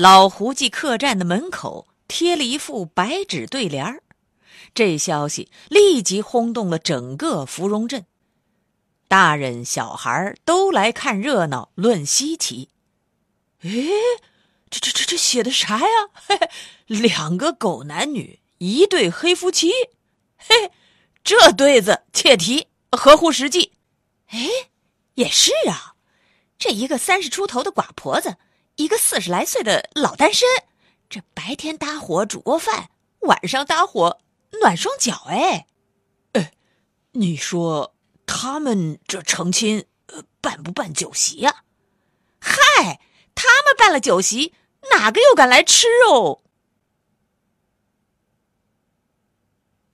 老胡记客栈的门口贴了一副白纸对联儿，这消息立即轰动了整个芙蓉镇，大人小孩都来看热闹、论稀奇。哎，这这这这写的啥呀？嘿嘿，两个狗男女，一对黑夫妻，嘿，这对子切题，合乎实际。哎，也是啊，这一个三十出头的寡婆子。一个四十来岁的老单身，这白天搭伙煮锅饭，晚上搭伙暖双脚。哎，哎，你说他们这成亲，办不办酒席呀？嗨，他们办了酒席，哪个又敢来吃哦？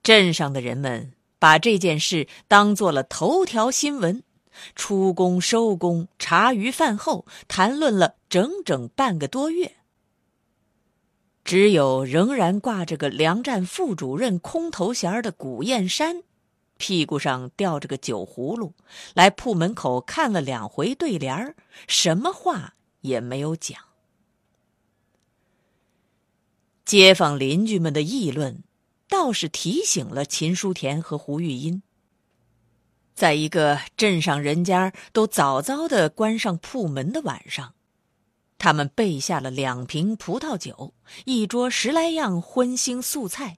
镇上的人们把这件事当做了头条新闻。出工收工，茶余饭后谈论了整整半个多月。只有仍然挂着个粮站副主任空头衔的古燕山，屁股上吊着个酒葫芦，来铺门口看了两回对联儿，什么话也没有讲。街坊邻居们的议论，倒是提醒了秦书田和胡玉英。在一个镇上人家都早早的关上铺门的晚上，他们备下了两瓶葡萄酒，一桌十来样荤腥素菜，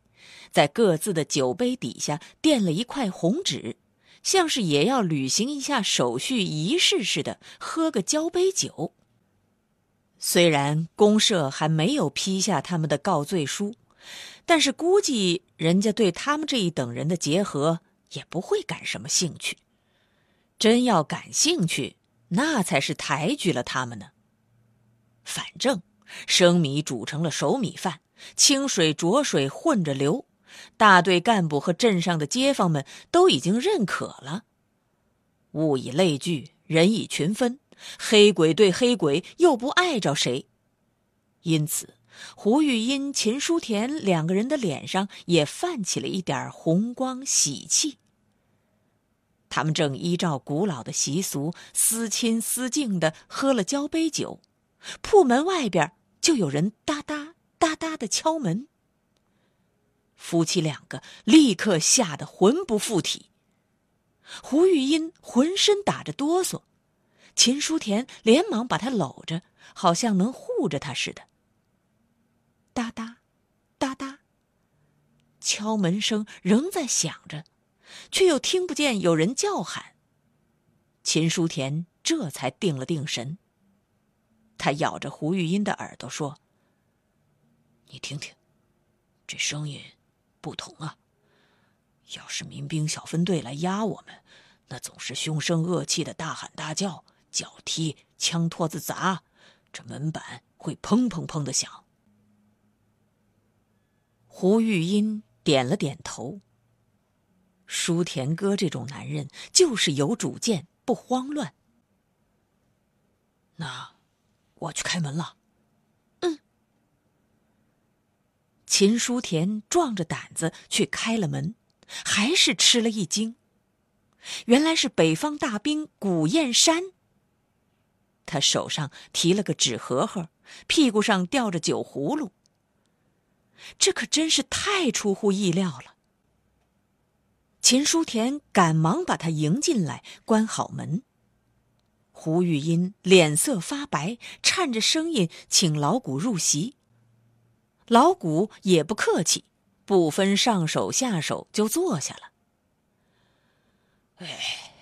在各自的酒杯底下垫了一块红纸，像是也要履行一下手续仪式似的，喝个交杯酒。虽然公社还没有批下他们的告罪书，但是估计人家对他们这一等人的结合。也不会感什么兴趣，真要感兴趣，那才是抬举了他们呢。反正生米煮成了熟米饭，清水浊水混着流，大队干部和镇上的街坊们都已经认可了。物以类聚，人以群分，黑鬼对黑鬼又不碍着谁，因此胡玉英、秦书田两个人的脸上也泛起了一点红光喜气。他们正依照古老的习俗，思亲思敬的喝了交杯酒，铺门外边就有人哒哒哒哒的敲门。夫妻两个立刻吓得魂不附体，胡玉英浑身打着哆嗦，秦书田连忙把她搂着，好像能护着她似的。哒哒，哒哒，敲门声仍在响着。却又听不见有人叫喊。秦书田这才定了定神。他咬着胡玉英的耳朵说：“你听听，这声音不同啊。要是民兵小分队来压我们，那总是凶声恶气的大喊大叫，脚踢，枪托子砸，这门板会砰砰砰的响。”胡玉英点了点头。舒田哥这种男人就是有主见，不慌乱。那，我去开门了。嗯。秦书田壮着胆子去开了门，还是吃了一惊。原来是北方大兵古燕山。他手上提了个纸盒盒，屁股上吊着酒葫芦。这可真是太出乎意料了。秦书田赶忙把他迎进来，关好门。胡玉英脸色发白，颤着声音请老谷入席。老谷也不客气，不分上手下手就坐下了。哎，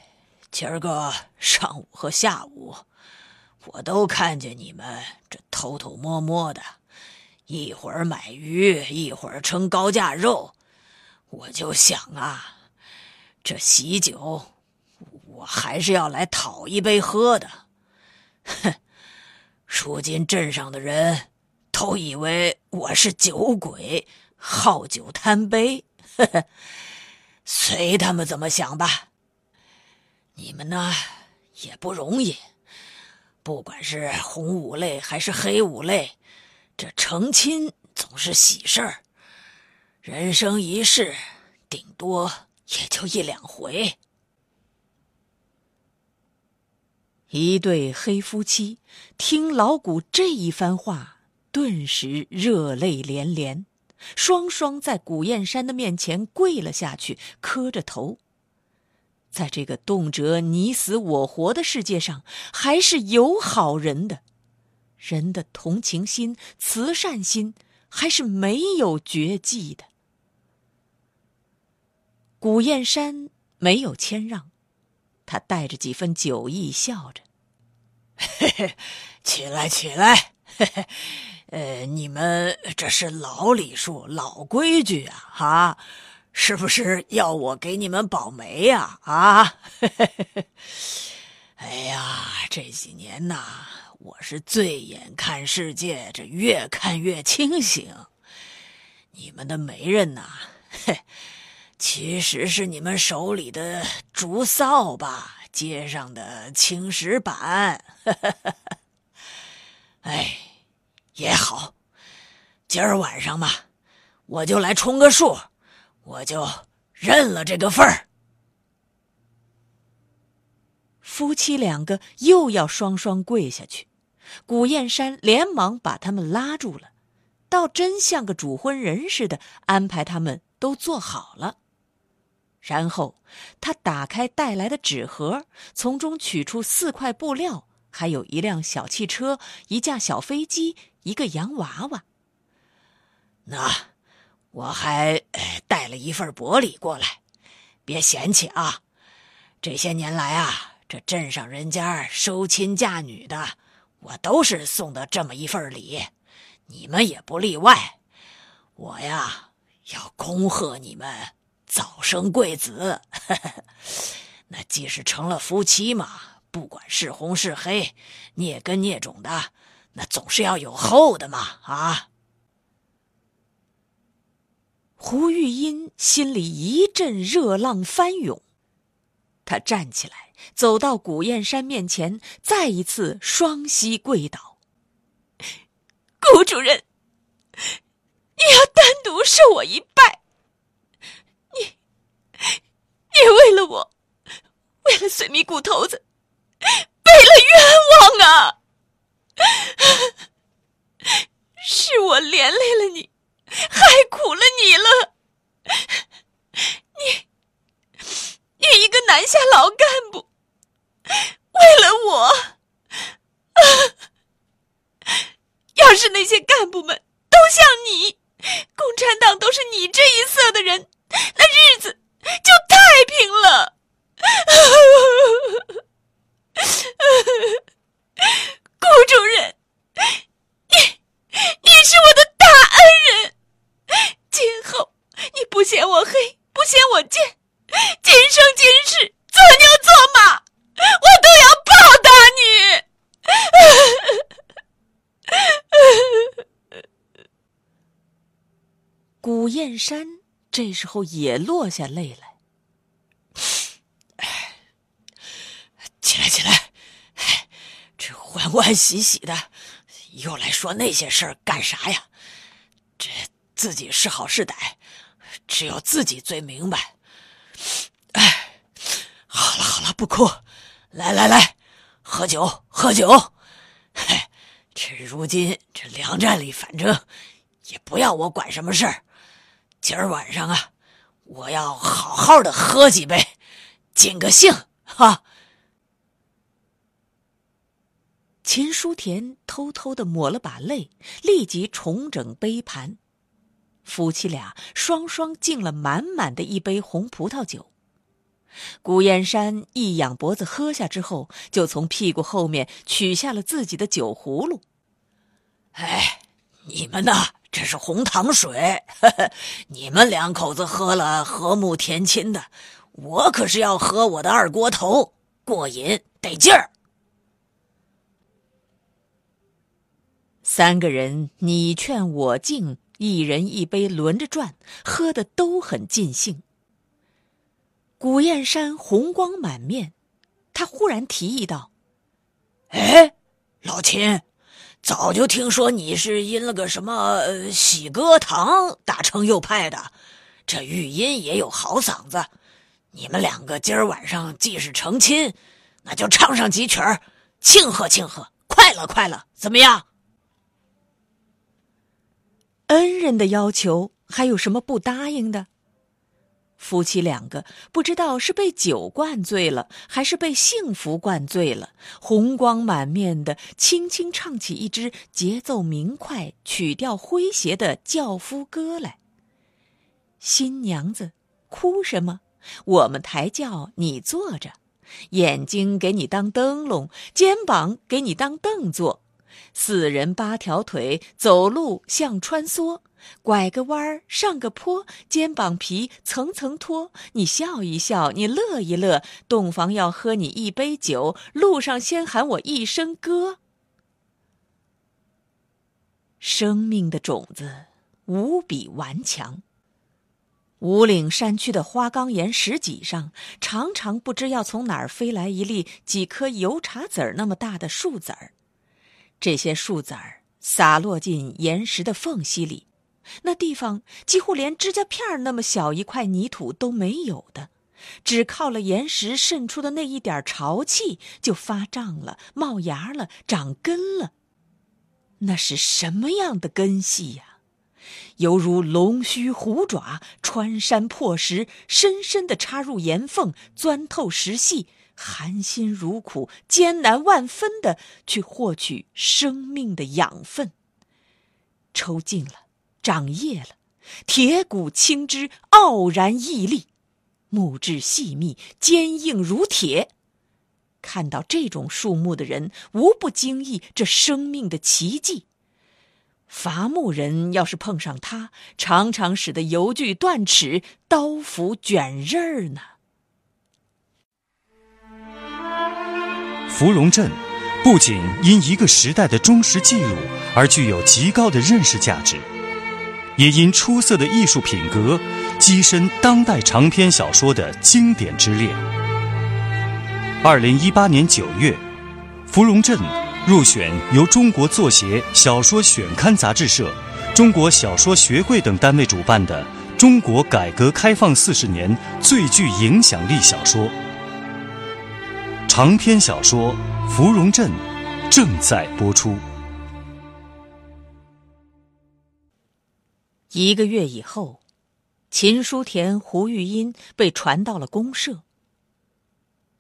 今儿个上午和下午，我都看见你们这偷偷摸摸的，一会儿买鱼，一会儿称高价肉，我就想啊，这喜酒，我还是要来讨一杯喝的。哼，如今镇上的人都以为我是酒鬼，好酒贪杯，呵呵，随他们怎么想吧。你们呢，也不容易。不管是红五类还是黑五类，这成亲总是喜事儿。人生一世，顶多也就一两回。一对黑夫妻听老谷这一番话，顿时热泪连连，双双在古燕山的面前跪了下去，磕着头。在这个动辄你死我活的世界上，还是有好人的。人的同情心、慈善心，还是没有绝迹的。古燕山没有谦让，他带着几分酒意，笑着：“嘿嘿，起来，起来！嘿嘿，呃，你们这是老礼数、老规矩啊，哈。”是不是要我给你们保媒呀？啊！哎呀，这几年呐，我是醉眼看世界，这越看越清醒。你们的媒人呐，嘿，其实是你们手里的竹扫把，街上的青石板。哎，也好，今儿晚上嘛，我就来充个数。我就认了这个份儿。夫妻两个又要双双跪下去，古燕山连忙把他们拉住了，倒真像个主婚人似的，安排他们都坐好了。然后他打开带来的纸盒，从中取出四块布料，还有一辆小汽车、一架小飞机、一个洋娃娃。那。我还带了一份薄礼过来，别嫌弃啊！这些年来啊，这镇上人家收亲嫁女的，我都是送的这么一份礼，你们也不例外。我呀，要恭贺你们早生贵子。那既是成了夫妻嘛，不管是红是黑，孽根孽种的，那总是要有后的嘛啊！胡玉音心里一阵热浪翻涌，他站起来，走到古燕山面前，再一次双膝跪倒：“谷主任，你要单独受我一拜。你，你为了我，为了碎米骨头子，背了冤枉啊！是我连累了你。”害苦了你了，你，你一个南下老干部，为了我，要是那些干部们都像你，共产党都是你这一色的人，那日子就太平了。顾主任，你，你是我的大恩人。今后你不嫌我黑，不嫌我贱，今生今世做牛做马，我都要报答你。古燕山这时候也落下泪来，起来起来，这欢欢喜喜的，又来说那些事儿干啥呀？这。自己是好是歹，只有自己最明白。哎，好了好了，不哭，来来来，喝酒喝酒。嘿，这如今这粮站里，反正也不要我管什么事儿。今儿晚上啊，我要好好的喝几杯，尽个兴哈。秦书田偷偷的抹了把泪，立即重整杯盘。夫妻俩双双敬了满满的一杯红葡萄酒。古燕山一仰脖子喝下之后，就从屁股后面取下了自己的酒葫芦。哎，你们呐，这是红糖水，呵呵，你们两口子喝了和睦甜亲的，我可是要喝我的二锅头，过瘾得劲儿。三个人你劝我敬，一人一杯轮着转，喝的都很尽兴。古燕山红光满面，他忽然提议道：“哎，老秦，早就听说你是因了个什么喜歌堂打成右派的，这玉音也有好嗓子，你们两个今儿晚上既是成亲，那就唱上几曲儿，庆贺庆贺，快乐快乐，怎么样？”恩人的要求，还有什么不答应的？夫妻两个不知道是被酒灌醉了，还是被幸福灌醉了，红光满面的，轻轻唱起一支节奏明快、曲调诙谐的轿夫歌来。新娘子，哭什么？我们抬轿，你坐着，眼睛给你当灯笼，肩膀给你当凳坐。四人八条腿，走路像穿梭，拐个弯儿，上个坡，肩膀皮层层脱。你笑一笑，你乐一乐，洞房要喝你一杯酒，路上先喊我一声哥。生命的种子无比顽强。五岭山区的花岗岩石脊上，常常不知要从哪儿飞来一粒几颗油茶籽儿那么大的树籽儿。这些树籽儿洒落进岩石的缝隙里，那地方几乎连指甲片那么小一块泥土都没有的，只靠了岩石渗出的那一点潮气，就发胀了、冒芽了、长根了。那是什么样的根系呀？犹如龙须虎爪，穿山破石，深深地插入岩缝，钻透石隙。含辛茹苦、艰难万分的去获取生命的养分，抽尽了，长叶了，铁骨青枝傲然屹立，木质细密、坚硬如铁。看到这种树木的人，无不惊异这生命的奇迹。伐木人要是碰上它，常常使得油锯断齿、刀斧卷刃儿呢。芙蓉镇不仅因一个时代的忠实记录而具有极高的认识价值，也因出色的艺术品格跻身当代长篇小说的经典之列。二零一八年九月，芙蓉镇入选由中国作协小说选刊杂志社、中国小说学会等单位主办的“中国改革开放四十年最具影响力小说”。长篇小说《芙蓉镇》正在播出。一个月以后，秦书田、胡玉音被传到了公社。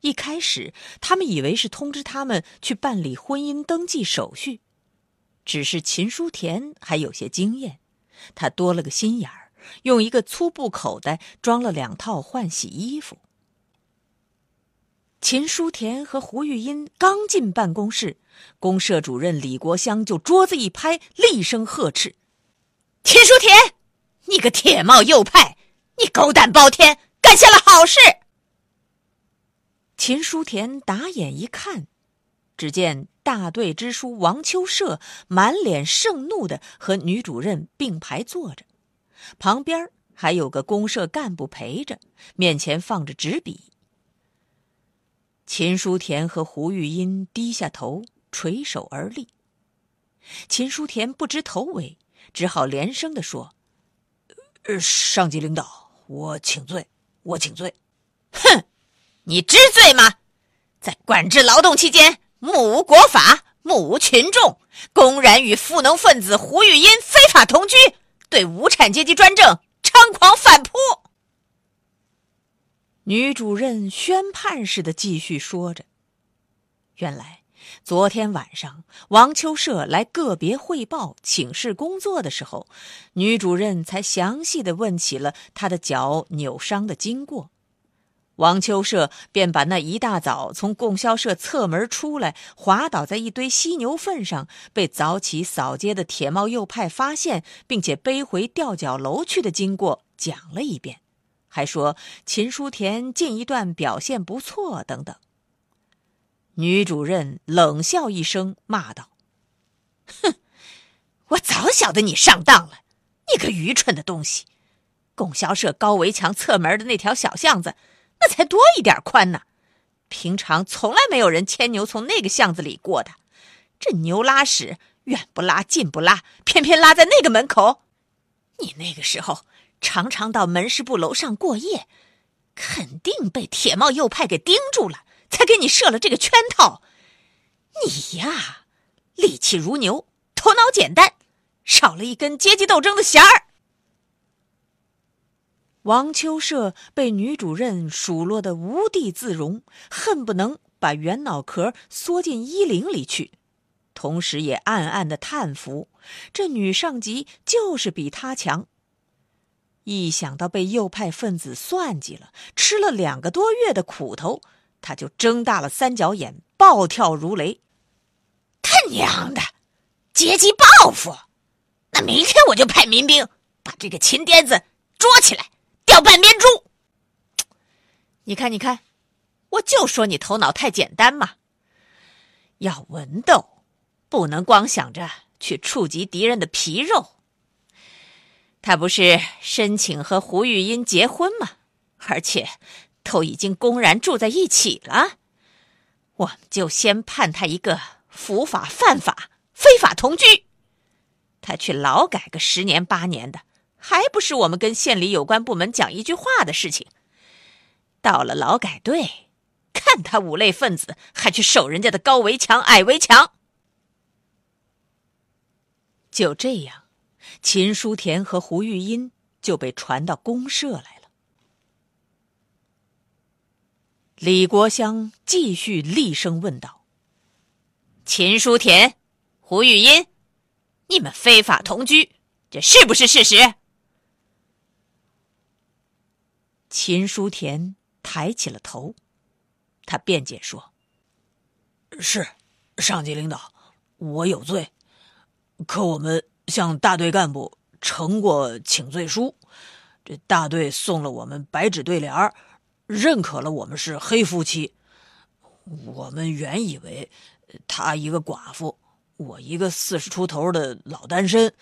一开始，他们以为是通知他们去办理婚姻登记手续，只是秦书田还有些经验，他多了个心眼儿，用一个粗布口袋装了两套换洗衣服。秦书田和胡玉音刚进办公室，公社主任李国香就桌子一拍，厉声呵斥：“秦书田，你个铁帽右派，你狗胆包天，干下了好事！”秦书田打眼一看，只见大队支书王秋社满脸盛怒的和女主任并排坐着，旁边还有个公社干部陪着，面前放着纸笔。秦书田和胡玉音低下头，垂手而立。秦书田不知头尾，只好连声地说：“上级领导，我请罪，我请罪。”“哼，你知罪吗？在管制劳动期间，目无国法，目无群众，公然与富农分子胡玉音非法同居，对无产阶级专政猖狂反扑。”女主任宣判似的继续说着：“原来昨天晚上王秋社来个别汇报请示工作的时候，女主任才详细的问起了她的脚扭伤的经过。王秋社便把那一大早从供销社侧门出来，滑倒在一堆犀牛粪上，被早起扫街的铁帽右派发现，并且背回吊脚楼去的经过讲了一遍，还说秦书田近一段表现不错等等。女主任冷笑一声，骂道：“哼，我早晓得你上当了，你个愚蠢的东西！供销社高围墙侧门的那条小巷子。”那才多一点宽呢，平常从来没有人牵牛从那个巷子里过的。这牛拉屎远不拉近不拉，偏偏拉在那个门口。你那个时候常常到门市部楼上过夜，肯定被铁帽右派给盯住了，才给你设了这个圈套。你呀，力气如牛，头脑简单，少了一根阶级斗争的弦儿。王秋社被女主任数落的无地自容，恨不能把圆脑壳缩进衣领里去，同时也暗暗的叹服：这女上级就是比他强。一想到被右派分子算计了，吃了两个多月的苦头，他就睁大了三角眼，暴跳如雷：“他娘的，阶级报复！那明天我就派民兵把这个秦癫子捉起来！”吊半边猪！你看，你看，我就说你头脑太简单嘛。要文斗，不能光想着去触及敌人的皮肉。他不是申请和胡玉英结婚吗？而且都已经公然住在一起了，我们就先判他一个伏法犯法、非法同居，他去劳改个十年八年的。还不是我们跟县里有关部门讲一句话的事情。到了劳改队，看他五类分子还去守人家的高围墙、矮围墙。就这样，秦书田和胡玉英就被传到公社来了。李国香继续厉声问道：“秦书田、胡玉英，你们非法同居，这是不是事实？”秦书田抬起了头，他辩解说：“是，上级领导，我有罪。可我们向大队干部呈过请罪书，这大队送了我们白纸对联儿认可了我们是黑夫妻。我们原以为他一个寡妇，我一个四十出头的老单身，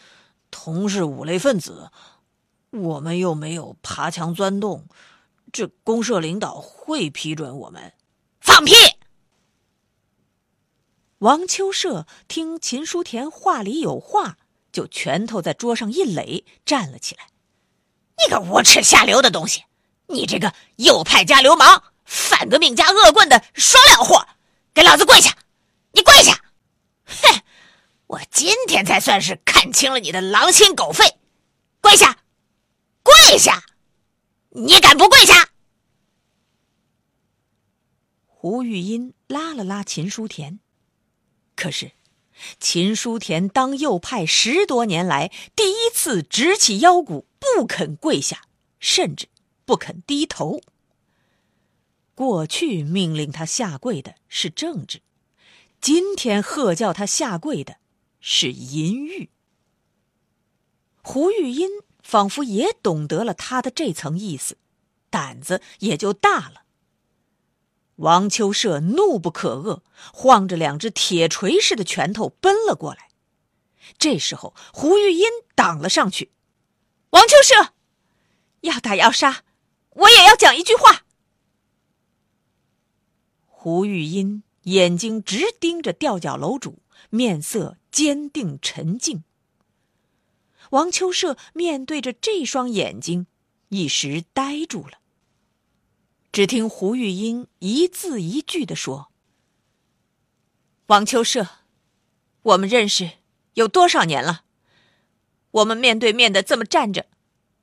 同是五类分子。”我们又没有爬墙钻洞，这公社领导会批准我们？放屁！王秋社听秦书田话里有话，就拳头在桌上一垒，站了起来：“你个无耻下流的东西！你这个右派加流氓、反革命加恶棍的双料货，给老子跪下！你跪下！哼！我今天才算是看清了你的狼心狗肺！跪下！”跪下！你敢不跪下？胡玉英拉了拉秦书田，可是秦书田当右派十多年来第一次直起腰骨，不肯跪下，甚至不肯低头。过去命令他下跪的是政治，今天喝叫他下跪的是淫欲。胡玉英。仿佛也懂得了他的这层意思，胆子也就大了。王秋社怒不可遏，晃着两只铁锤似的拳头奔了过来。这时候，胡玉英挡了上去：“王秋社，要打要杀，我也要讲一句话。”胡玉英眼睛直盯着吊脚楼主，面色坚定沉静。王秋社面对着这双眼睛，一时呆住了。只听胡玉英一字一句的说：“王秋社，我们认识有多少年了？我们面对面的这么站着，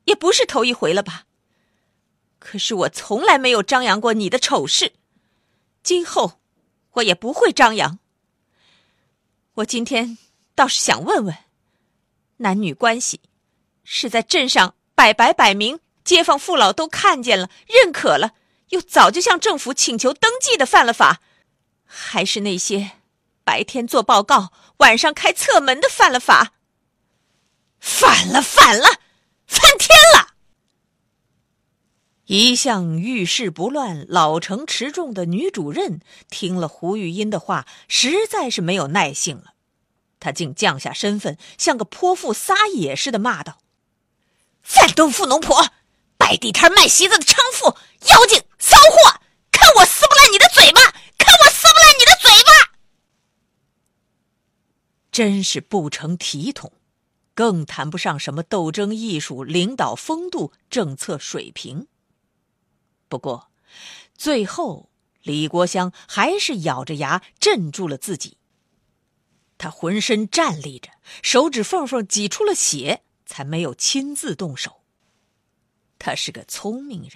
也不是头一回了吧？可是我从来没有张扬过你的丑事，今后我也不会张扬。我今天倒是想问问，男女关系是在镇上摆摆摆明，街坊父老都看见了、认可了，又早就向政府请求登记的犯了法，还是那些白天做报告、晚上开侧门的犯了法？反了，反了，翻天了！一向遇事不乱、老成持重的女主任听了胡玉音的话，实在是没有耐性了。她竟降下身份，像个泼妇撒野似的骂道：“反动富农婆，摆地摊卖席子的娼妇，妖精骚货！看我撕不烂你的嘴巴！看我撕不烂你的嘴巴！”真是不成体统，更谈不上什么斗争艺术、领导风度、政策水平。不过，最后李国香还是咬着牙镇住了自己。他浑身站立着，手指缝缝挤出了血，才没有亲自动手。他是个聪明人，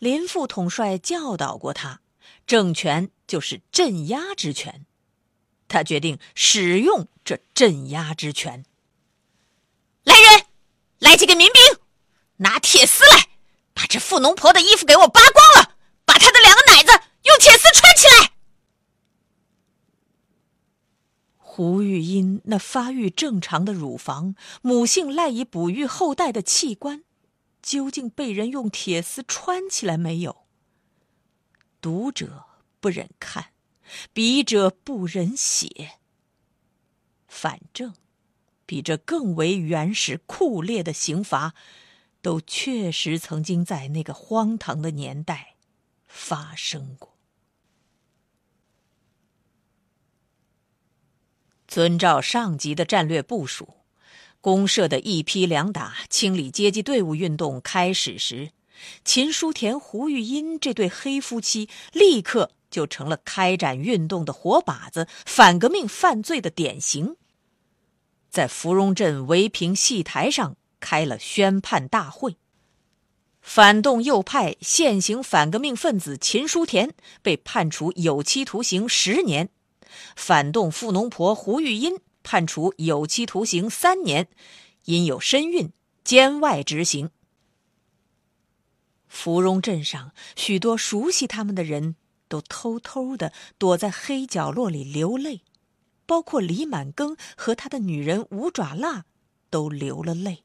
林副统帅教导过他，政权就是镇压之权。他决定使用这镇压之权。来人，来几个民兵，拿铁丝来。这富农婆的衣服给我扒光了，把她的两个奶子用铁丝穿起来。胡玉英那发育正常的乳房，母性赖以哺育后代的器官，究竟被人用铁丝穿起来没有？读者不忍看，笔者不忍写。反正，比这更为原始酷烈的刑罚。都确实曾经在那个荒唐的年代发生过。遵照上级的战略部署，公社的一批两打清理阶级队伍运动开始时，秦书田、胡玉英这对黑夫妻立刻就成了开展运动的活靶子，反革命犯罪的典型。在芙蓉镇围屏戏台上。开了宣判大会，反动右派现行反革命分子秦书田被判处有期徒刑十年，反动富农婆胡玉英判处有期徒刑三年，因有身孕，监外执行。芙蓉镇上许多熟悉他们的人都偷偷的躲在黑角落里流泪，包括李满庚和他的女人五爪腊都流了泪。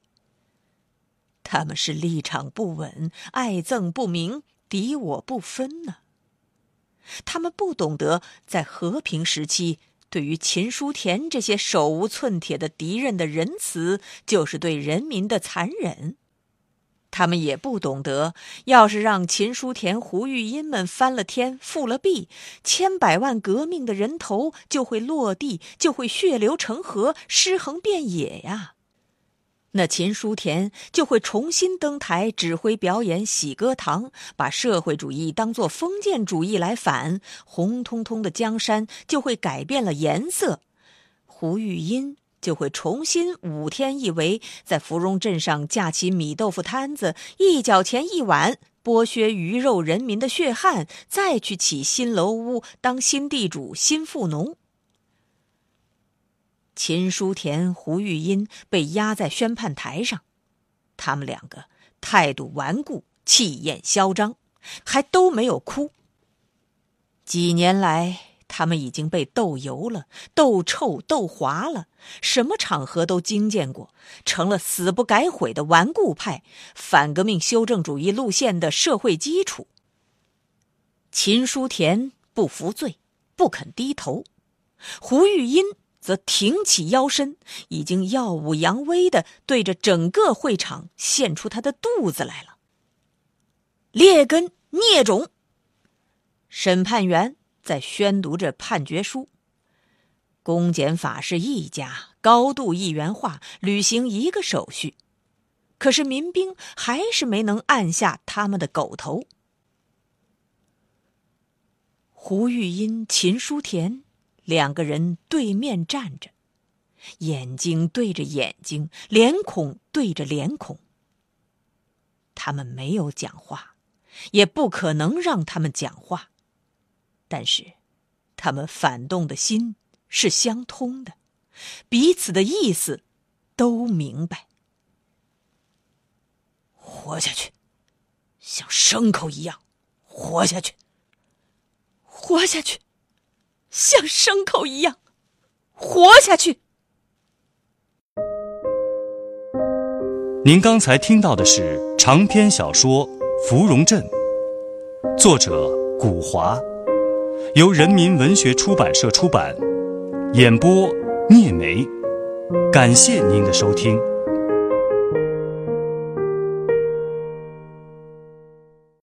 他们是立场不稳、爱憎不明、敌我不分呢。他们不懂得在和平时期，对于秦书田这些手无寸铁的敌人的仁慈，就是对人民的残忍。他们也不懂得，要是让秦书田、胡玉英们翻了天、覆了地，千百万革命的人头就会落地，就会血流成河、尸横遍野呀。那秦书田就会重新登台指挥表演喜歌堂，把社会主义当作封建主义来反，红彤彤的江山就会改变了颜色。胡玉音就会重新五天一围，在芙蓉镇上架起米豆腐摊子，一角钱一碗，剥削鱼肉人民的血汗，再去起新楼屋，当新地主、新富农。秦书田、胡玉音被压在宣判台上，他们两个态度顽固、气焰嚣张，还都没有哭。几年来，他们已经被斗油了、斗臭、斗滑了，什么场合都经见过，成了死不改悔的顽固派，反革命修正主义路线的社会基础。秦书田不服罪，不肯低头；胡玉音。则挺起腰身，已经耀武扬威的对着整个会场献出他的肚子来了。劣根孽种！审判员在宣读着判决书。公检法是一家，高度一元化，履行一个手续。可是民兵还是没能按下他们的狗头。胡玉英、秦书田。两个人对面站着，眼睛对着眼睛，脸孔对着脸孔。他们没有讲话，也不可能让他们讲话。但是，他们反动的心是相通的，彼此的意思都明白。活下去，像牲口一样活下去；活下去，像牲口一样活下去。您刚才听到的是长篇小说《芙蓉镇》，作者古华，由人民文学出版社出版，演播聂梅。感谢您的收听。